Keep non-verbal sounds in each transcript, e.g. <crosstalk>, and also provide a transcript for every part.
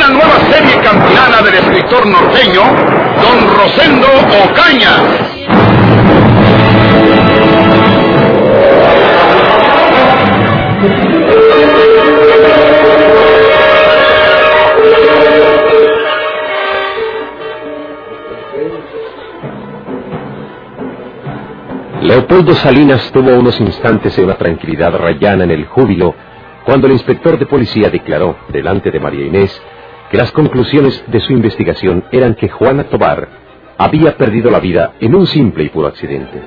Una nueva serie campilana del escritor norteño, don Rosendo Ocaña. Leopoldo Salinas tuvo unos instantes de una tranquilidad rayana en el júbilo cuando el inspector de policía declaró, delante de María Inés, que las conclusiones de su investigación eran que Juana Tobar había perdido la vida en un simple y puro accidente.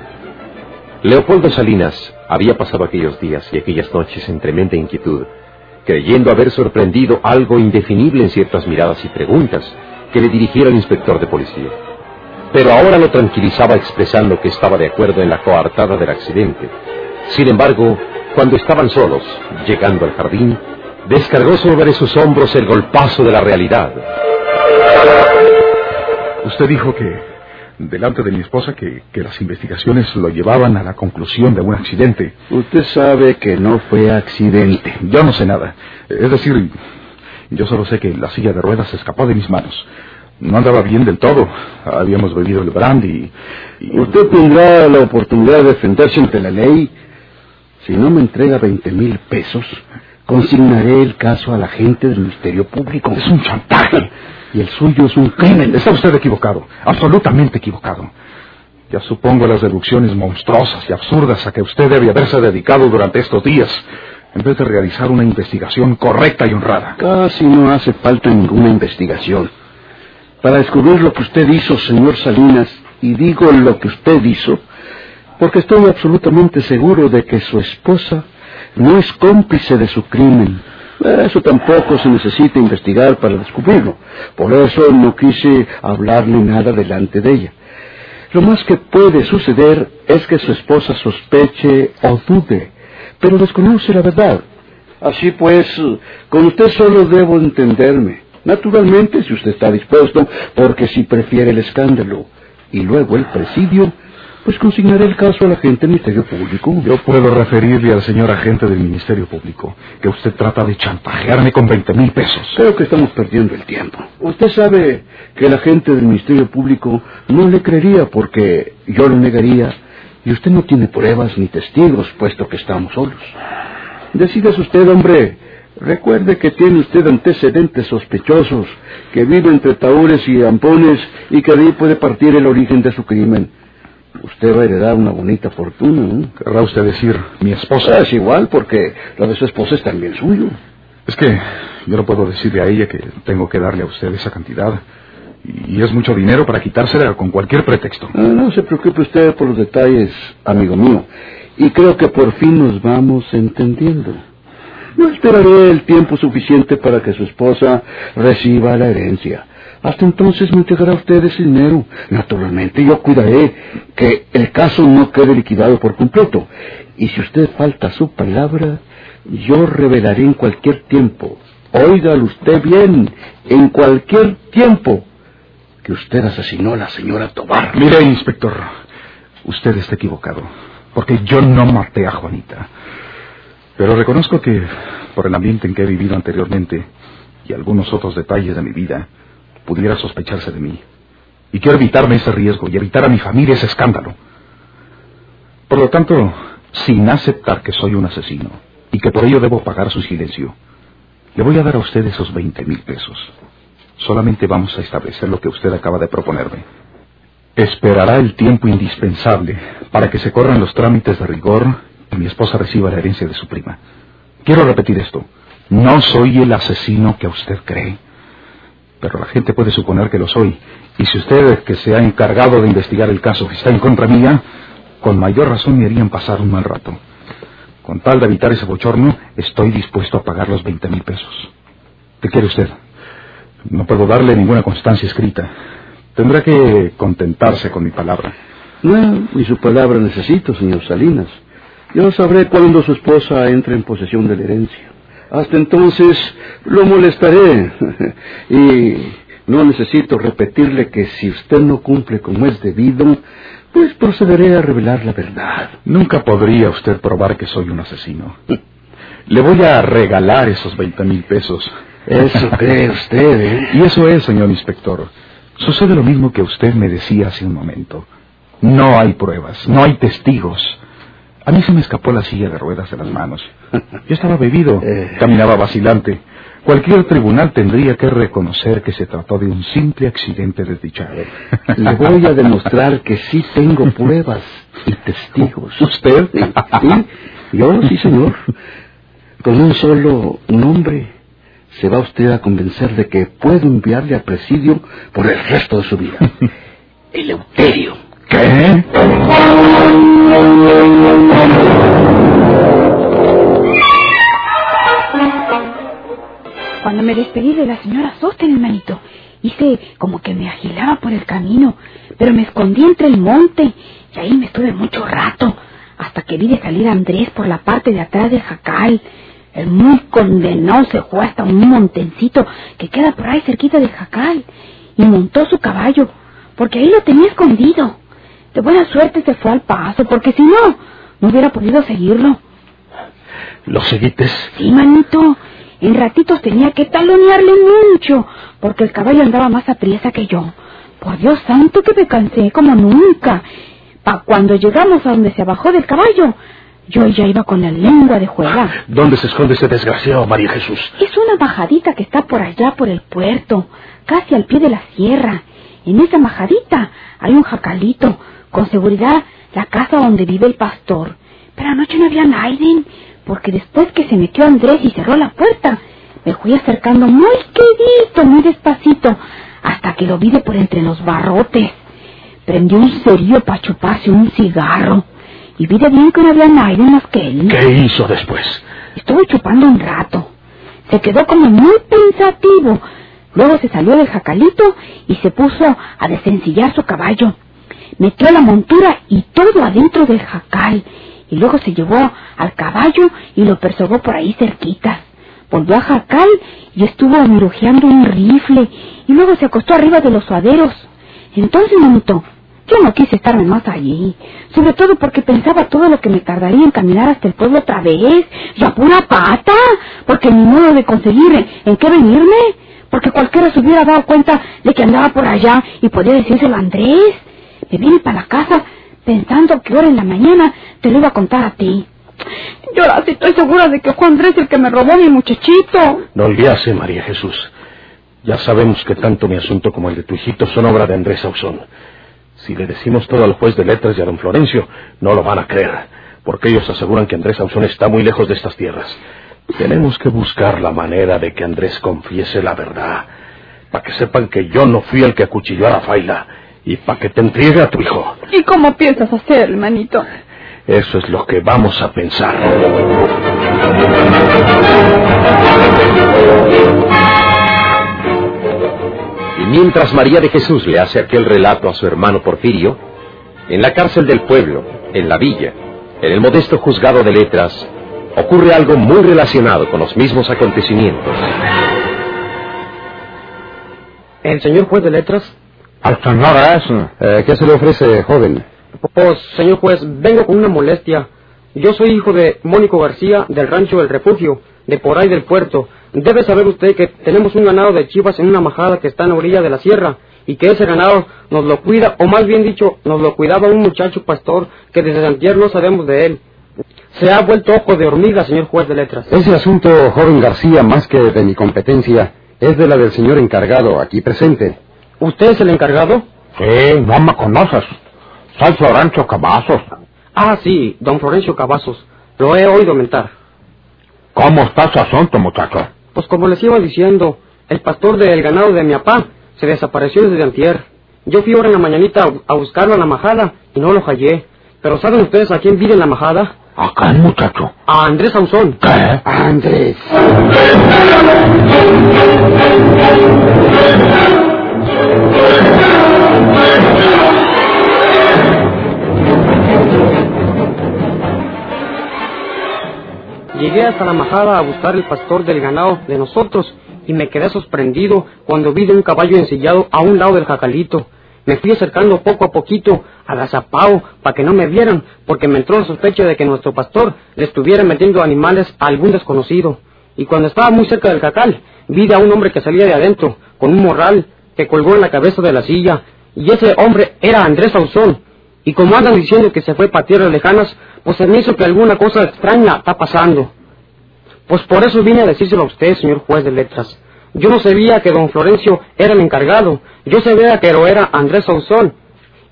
Leopoldo Salinas había pasado aquellos días y aquellas noches en tremenda inquietud, creyendo haber sorprendido algo indefinible en ciertas miradas y preguntas que le dirigiera el inspector de policía. Pero ahora lo tranquilizaba expresando que estaba de acuerdo en la coartada del accidente. Sin embargo, cuando estaban solos, llegando al jardín, descargó sobre sus hombros el golpazo de la realidad. Usted dijo que, delante de mi esposa, que, que las investigaciones lo llevaban a la conclusión de un accidente. Usted sabe que no fue accidente. Yo no sé nada. Es decir, yo solo sé que la silla de ruedas se escapó de mis manos. No andaba bien del todo. Habíamos bebido el brandy y... y- Usted tendrá la oportunidad de defenderse ante la ley. Si no me entrega 20 mil pesos, consignaré el caso a la gente del Ministerio Público. Es un chantaje. Y el suyo es un crimen. Está usted equivocado. Absolutamente equivocado. Ya supongo las deducciones monstruosas y absurdas a que usted debe haberse dedicado durante estos días, en vez de realizar una investigación correcta y honrada. Casi no hace falta ninguna investigación. Para descubrir lo que usted hizo, señor Salinas, y digo lo que usted hizo, porque estoy absolutamente seguro de que su esposa no es cómplice de su crimen. Eso tampoco se necesita investigar para descubrirlo. Por eso no quise hablarle nada delante de ella. Lo más que puede suceder es que su esposa sospeche o dude, pero desconoce la verdad. Así pues, con usted solo debo entenderme. Naturalmente, si usted está dispuesto, porque si prefiere el escándalo y luego el presidio, pues consignaré el caso a la gente del Ministerio Público. Yo puedo referirle al señor agente del Ministerio Público que usted trata de chantajearme con 20 mil pesos. Creo que estamos perdiendo el tiempo. Usted sabe que la gente del Ministerio Público no le creería porque yo lo negaría y usted no tiene pruebas ni testigos puesto que estamos solos. Decídase usted, hombre. Recuerde que tiene usted antecedentes sospechosos, que vive entre taúres y ampones y que de ahí puede partir el origen de su crimen. Usted va a heredar una bonita fortuna, ¿no? Querrá usted decir, mi esposa. Es igual porque la de su esposa es también suyo. Es que yo no puedo decirle a ella que tengo que darle a usted esa cantidad. Y es mucho dinero para quitársela con cualquier pretexto. Ah, no se preocupe usted por los detalles, amigo mío. Y creo que por fin nos vamos entendiendo. No esperaré el tiempo suficiente para que su esposa reciba la herencia. Hasta entonces me entregará usted ese dinero. Naturalmente yo cuidaré que el caso no quede liquidado por completo. Y si usted falta su palabra, yo revelaré en cualquier tiempo. Óigalo usted bien, en cualquier tiempo, que usted asesinó a la señora Tobar. Mire, inspector, usted está equivocado, porque yo no maté a Juanita. Pero reconozco que, por el ambiente en que he vivido anteriormente y algunos otros detalles de mi vida, pudiera sospecharse de mí. Y quiero evitarme ese riesgo y evitar a mi familia ese escándalo. Por lo tanto, sin aceptar que soy un asesino y que por ello debo pagar su silencio, le voy a dar a usted esos 20 mil pesos. Solamente vamos a establecer lo que usted acaba de proponerme. Esperará el tiempo indispensable para que se corran los trámites de rigor y mi esposa reciba la herencia de su prima. Quiero repetir esto. No soy el asesino que usted cree. Pero la gente puede suponer que lo soy. Y si usted, que se ha encargado de investigar el caso, está en contra mía, con mayor razón me harían pasar un mal rato. Con tal de evitar ese bochorno, estoy dispuesto a pagar los 20 mil pesos. ¿Qué quiere usted? No puedo darle ninguna constancia escrita, Tendrá que contentarse con mi palabra. No, ni su palabra necesito, señor Salinas. Yo sabré cuándo su esposa entre en posesión de la herencia. Hasta entonces lo molestaré. <laughs> y no necesito repetirle que si usted no cumple como es debido, pues procederé a revelar la verdad. Nunca podría usted probar que soy un asesino. <laughs> Le voy a regalar esos veinte mil pesos. Eso <laughs> cree usted, ¿eh? Y eso es, señor inspector. Sucede lo mismo que usted me decía hace un momento. No hay pruebas, no hay testigos. A mí se me escapó la silla de ruedas de las manos. <laughs> Yo estaba bebido, Eh. caminaba vacilante. Cualquier tribunal tendría que reconocer que se trató de un simple accidente desdichado. Le voy a demostrar que sí tengo pruebas y testigos. ¿Usted? Sí, sí, yo sí, señor. Con un solo nombre se va usted a convencer de que puedo enviarle a presidio por el resto de su vida. <laughs> Eleuterio. Cuando me despedí de la señora Sosten, hermanito, hice como que me agilaba por el camino, pero me escondí entre el monte y ahí me estuve mucho rato, hasta que vi de salir a Andrés por la parte de atrás del jacal. El muy condenado se fue hasta un montencito que queda por ahí cerquita del jacal y montó su caballo, porque ahí lo tenía escondido. De buena suerte se fue al paso, porque si no, no hubiera podido seguirlo. ¿Lo seguites? Sí, manito. En ratitos tenía que talonearle mucho, porque el caballo andaba más apriesa que yo. Por Dios santo que me cansé como nunca. Pa cuando llegamos a donde se bajó del caballo, yo ya iba con la lengua de juega. ¿Dónde se esconde ese desgraciado, María Jesús? Es una bajadita que está por allá por el puerto, casi al pie de la sierra. En esa bajadita hay un jacalito, con seguridad la casa donde vive el pastor. Pero anoche no había nadie, porque después que se metió Andrés y cerró la puerta, me fui acercando muy quedito, muy despacito, hasta que lo vi de por entre los barrotes. Prendió un cerillo para chuparse un cigarro, y vi de bien que no había nadie más que él. ¿Qué hizo después? Estuvo chupando un rato. Se quedó como muy pensativo. Luego se salió del jacalito y se puso a desencillar su caballo. Metió la montura y todo adentro del jacal. Y luego se llevó al caballo y lo perseguó por ahí cerquita. Volvió a jacal y estuvo mirujeando un rifle. Y luego se acostó arriba de los suaderos. Entonces, manito, yo no quise estarme más allí, sobre todo porque pensaba todo lo que me tardaría en caminar hasta el pueblo otra vez, y a pura pata, porque ni modo de conseguir en qué venirme, porque cualquiera se hubiera dado cuenta de que andaba por allá y podía decírselo a Andrés. Vine para la casa pensando que ahora en la mañana te lo iba a contar a ti. Yo ahora estoy segura de que fue Andrés el que me robó mi muchachito. No olvidase, María Jesús. Ya sabemos que tanto mi asunto como el de tu hijito son obra de Andrés Ausón. Si le decimos todo al juez de letras y a don Florencio, no lo van a creer, porque ellos aseguran que Andrés Ausón está muy lejos de estas tierras. Tenemos que buscar la manera de que Andrés confiese la verdad, para que sepan que yo no fui el que acuchilló a Rafaela, y para que te entregue a tu hijo. ¿Y cómo piensas hacer, hermanito? Eso es lo que vamos a pensar. Y mientras María de Jesús le hace aquel relato a su hermano Porfirio, en la cárcel del pueblo, en la villa, en el modesto juzgado de letras, ocurre algo muy relacionado con los mismos acontecimientos. ¿El señor juez de letras? Al señor es. ¿Qué se le ofrece, joven? Pues, señor juez, vengo con una molestia. Yo soy hijo de Mónico García del rancho del refugio, de por ahí del puerto. Debe saber usted que tenemos un ganado de chivas en una majada que está en la orilla de la sierra y que ese ganado nos lo cuida, o más bien dicho, nos lo cuidaba un muchacho pastor que desde Santiago no sabemos de él. Se ha vuelto ojo de hormiga, señor juez de letras. Ese asunto, joven García, más que de mi competencia, es de la del señor encargado aquí presente. ¿Usted es el encargado? Sí, no me conoces. Soy Florencio Cavazos. Ah, sí, don Florencio Cavazos. Lo he oído mentar. ¿Cómo está ese asunto, muchacho? Pues como les iba diciendo, el pastor del ganado de mi papá se desapareció desde antier. Yo fui ahora en la mañanita a- a buscarlo a la majada y no lo hallé. Pero ¿saben ustedes a quién vive en la majada? ¿A qué, muchacho? A Andrés Ausón. ¿Qué? Andrés. Llegué hasta la majada a buscar el pastor del ganado de nosotros y me quedé sorprendido cuando vi de un caballo ensillado a un lado del jacalito. Me fui acercando poco a poquito, al agazapao, para que no me vieran, porque me entró la sospecha de que nuestro pastor le estuviera metiendo animales a algún desconocido. Y cuando estaba muy cerca del jacal, vi a un hombre que salía de adentro, con un morral, que colgó en la cabeza de la silla, y ese hombre era Andrés Ausón. Y como andan diciendo que se fue para tierras lejanas, pues se me hizo que alguna cosa extraña está pasando. Pues por eso vine a decírselo a usted, señor juez de letras. Yo no sabía que don Florencio era el encargado. Yo sabía que lo era Andrés Ausón.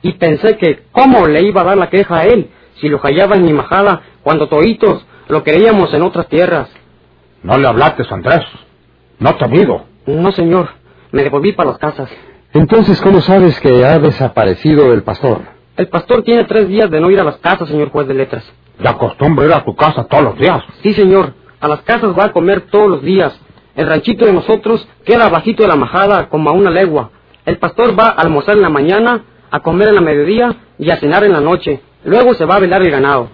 Y pensé que cómo le iba a dar la queja a él si lo hallaba en mi majada cuando toitos lo queríamos en otras tierras. No le hablaste, Andrés. No te digo. No, señor. Me devolví para las casas. Entonces, ¿cómo sabes que ha desaparecido el pastor? El pastor tiene tres días de no ir a las casas, señor juez de letras. ¿De acostumbra ir a tu casa todos los días? Sí, señor. A las casas va a comer todos los días. El ranchito de nosotros queda bajito de la majada, como a una legua. El pastor va a almorzar en la mañana, a comer en la mediodía y a cenar en la noche. Luego se va a velar el ganado.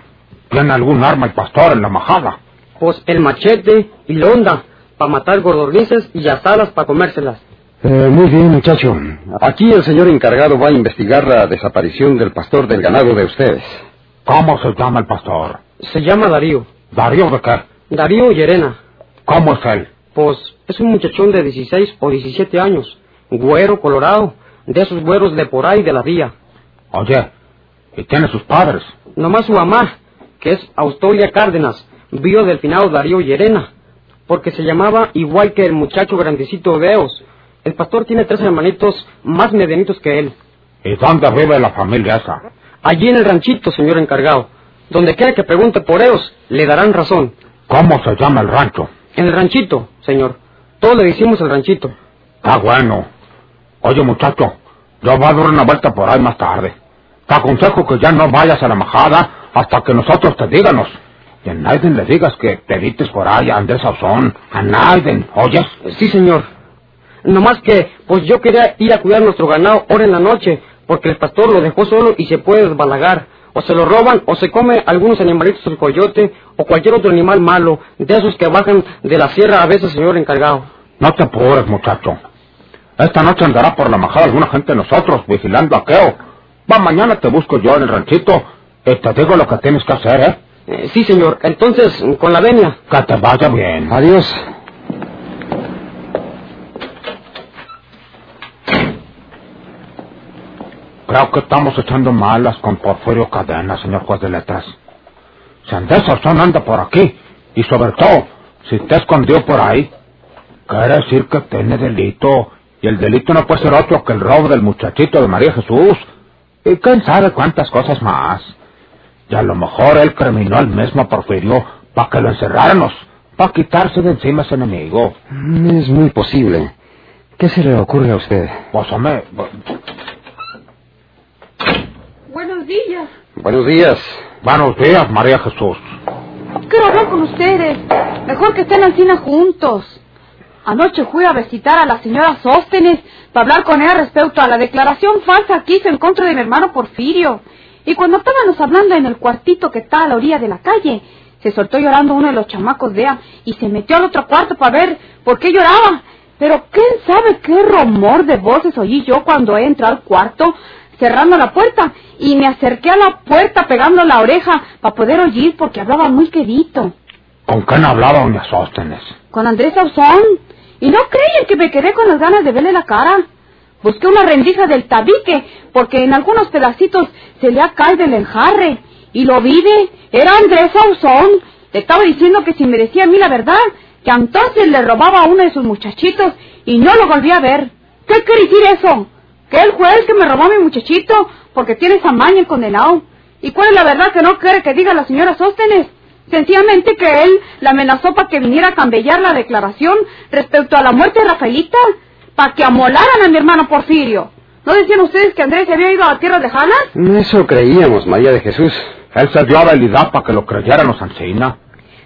¿Tiene algún arma el pastor en la majada? Pues el machete y la onda, para matar gordornices y asadas para comérselas. Eh, muy bien, muchacho. Aquí el señor encargado va a investigar la desaparición del pastor del ganado de ustedes. ¿Cómo se llama el pastor? Se llama Darío. ¿Darío de qué? Darío Llerena. ¿Cómo es él? Pues es un muchachón de 16 o 17 años, güero, colorado, de esos güeros de por ahí de la vía. Oye, ¿y tiene sus padres? Nomás su mamá, que es Austolia Cárdenas, vio del finado Darío Llerena, porque se llamaba igual que el muchacho grandecito Deos. El pastor tiene tres hermanitos más medianitos que él. ¿Y dónde vive la familia esa? Allí en el ranchito, señor encargado. Donde quiera que pregunte por ellos, le darán razón. ¿Cómo se llama el rancho? En el ranchito, señor. Todos le decimos el ranchito. Está bueno. Oye, muchacho, yo voy a dar una vuelta por ahí más tarde. Te aconsejo que ya no vayas a la majada hasta que nosotros te díganos. Y a nadie le digas que te evites por ahí a Andrés Ausón. A nadie, ¿oyes? Sí, señor. Nomás que, pues yo quería ir a cuidar nuestro ganado ahora en la noche, porque el pastor lo dejó solo y se puede desbalagar. O se lo roban o se come algunos animalitos el coyote o cualquier otro animal malo, de esos que bajan de la sierra a veces, señor encargado. No te apures, muchacho. Esta noche andará por la majada alguna gente de nosotros vigilando a Keo. Va, mañana te busco yo en el ranchito y te digo lo que tienes que hacer, ¿eh? Eh, sí, señor. Entonces, con la venia. Que te vaya bien. Adiós. Creo que estamos echando malas con Porfirio Cadena, señor juez de letras. Si Andrés Orzón anda por aquí, y sobre todo, si te escondió por ahí, quiere decir que tiene delito, y el delito no puede ser otro que el robo del muchachito de María Jesús, y quién sabe cuántas cosas más. Y a lo mejor él criminó al mismo Porfirio para que lo encerráramos, para quitarse de encima a ese enemigo. Es muy posible. ¿Qué se le ocurre a usted? Pues, hombre, días. Buenos días. buenos días, María Jesús. Quiero hablar con ustedes. Mejor que estén encima juntos. Anoche fui a visitar a la señora Sóstenes para hablar con ella respecto a la declaración falsa que hizo en contra de mi hermano Porfirio. Y cuando estábamos hablando en el cuartito que está a la orilla de la calle, se soltó llorando uno de los chamacos de ella y se metió al otro cuarto para ver por qué lloraba. Pero quién sabe qué rumor de voces oí yo cuando entré al cuarto cerrando la puerta y me acerqué a la puerta pegando la oreja para poder oír porque hablaba muy quedito. ¿Con quién hablaba doña Sóstenes? Con Andrés Ausón. Y no creyen que me quedé con las ganas de verle la cara. Busqué una rendija del tabique porque en algunos pedacitos se le ha caído el enjarre. Y lo vi de... Era Andrés Ausón. Le estaba diciendo que si me decía a mí la verdad, que entonces le robaba a uno de sus muchachitos y no lo volví a ver. ¿Qué quiere decir eso? Que él fue el que me robó a mi muchachito porque tiene esa maña el condenado. ¿Y cuál es la verdad que no quiere que diga la señora Sóstenes? Sencillamente que él la amenazó para que viniera a cambellar la declaración respecto a la muerte de Rafaelita, para que amolaran a mi hermano Porfirio. ¿No decían ustedes que Andrés se había ido a la tierra de Jalas? Eso creíamos, María de Jesús. Él se dio habilidad para que lo creyéramos, Ancina.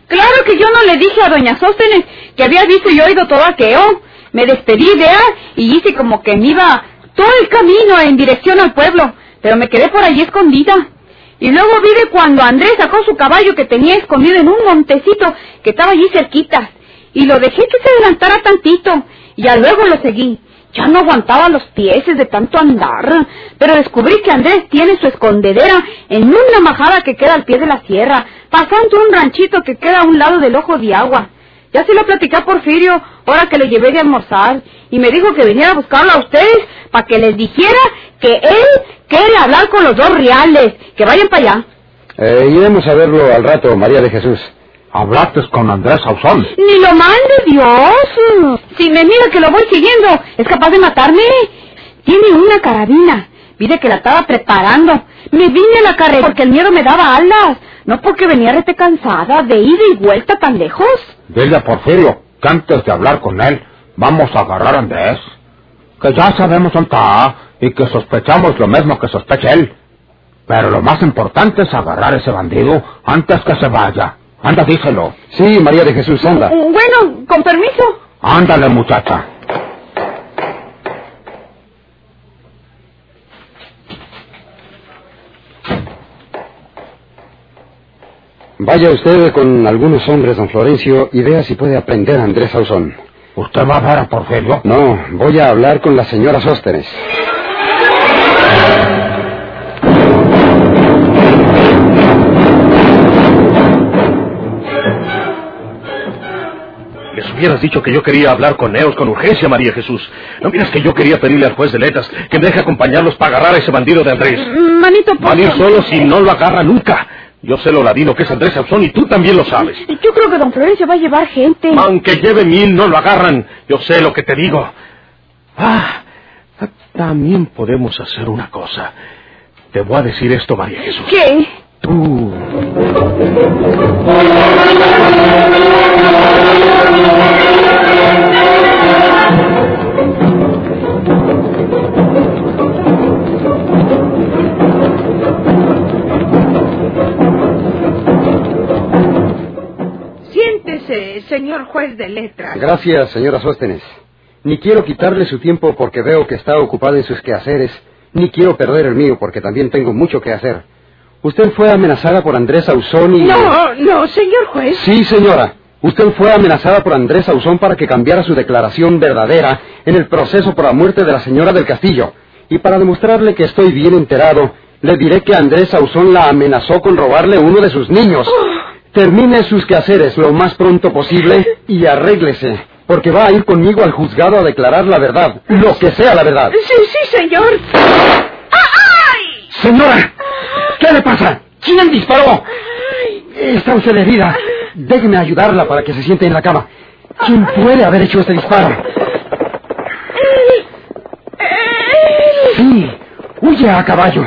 Claro que yo no le dije a doña Sóstenes que había visto y oído todo aquello. Me despedí de ella y hice como que me iba todo el camino en dirección al pueblo, pero me quedé por allí escondida. Y luego vi cuando Andrés sacó su caballo que tenía escondido en un montecito que estaba allí cerquita. Y lo dejé que se adelantara tantito. Y ya luego lo seguí. Ya no aguantaba los pies de tanto andar. Pero descubrí que Andrés tiene su escondedera en una majada que queda al pie de la sierra, pasando un ranchito que queda a un lado del ojo de agua. Ya se lo platicé a Porfirio, ahora que le llevé de almorzar, y me dijo que viniera a buscarlo a ustedes para que les dijera que él quiere hablar con los dos reales, que vayan para allá. Eh, iremos a verlo al rato, María de Jesús. Hablaste con Andrés Ausón. Ni lo mande Dios. Si me mira que lo voy siguiendo, es capaz de matarme. Tiene una carabina. Mire que la estaba preparando. Me vine a la carrera porque el miedo me daba alas. No porque venía rete cansada de ida y vuelta tan lejos. Dile a Porfirio que antes de hablar con él, vamos a agarrar a Andrés. Que ya sabemos dónde está y que sospechamos lo mismo que sospecha él. Pero lo más importante es agarrar a ese bandido antes que se vaya. Anda, díselo. Sí, María de Jesús, anda. Bueno, con permiso. Ándale, muchacha. Vaya usted con algunos hombres, don Florencio, y vea si puede aprender a Andrés Ausón. ¿Usted va a ver a Porfirio? No, voy a hablar con la señora Sóstenes. Les hubieras dicho que yo quería hablar con ellos con urgencia, María Jesús. ¿No miras que yo quería pedirle al juez de letras que me deje acompañarlos para agarrar a ese bandido de Andrés? Manito, por Van a ir favor. solos y no lo agarra nunca. Yo sé lo ladino que es Andrés Sauzón y tú también lo sabes. Yo creo que don Florencio va a llevar gente. Aunque lleve mil, no lo agarran. Yo sé lo que te digo. Ah, también podemos hacer una cosa. Te voy a decir esto, María Jesús. ¿Qué? Tú. Siéntese, señor juez de letras. Gracias, señora Sóstenes. Ni quiero quitarle su tiempo porque veo que está ocupada en sus quehaceres, ni quiero perder el mío porque también tengo mucho que hacer. Usted fue amenazada por Andrés Ausón y... No, no, señor juez. Sí, señora. Usted fue amenazada por Andrés Ausón para que cambiara su declaración verdadera en el proceso por la muerte de la señora del Castillo. Y para demostrarle que estoy bien enterado, le diré que Andrés Ausón la amenazó con robarle uno de sus niños. Termine sus quehaceres lo más pronto posible y arréglese, porque va a ir conmigo al juzgado a declarar la verdad, lo que sea la verdad. Sí, sí, señor. ¡Ay! Señora, ¿qué le pasa? ¿Quién disparó? Está usted herida. Déjeme ayudarla para que se siente en la cama. ¿Quién puede haber hecho este disparo? Sí, huye a caballo.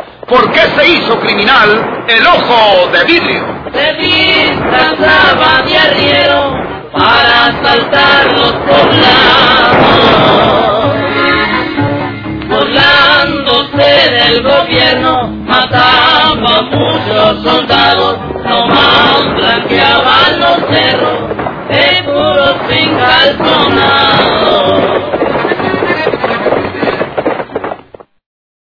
¿Por qué se hizo criminal el ojo de vidrio? Se disfrazaba de arriero para asaltar los poblados, burlándose del gobierno, mataba a muchos soldados, nomás blanqueaban los cerros de puros encalzonados.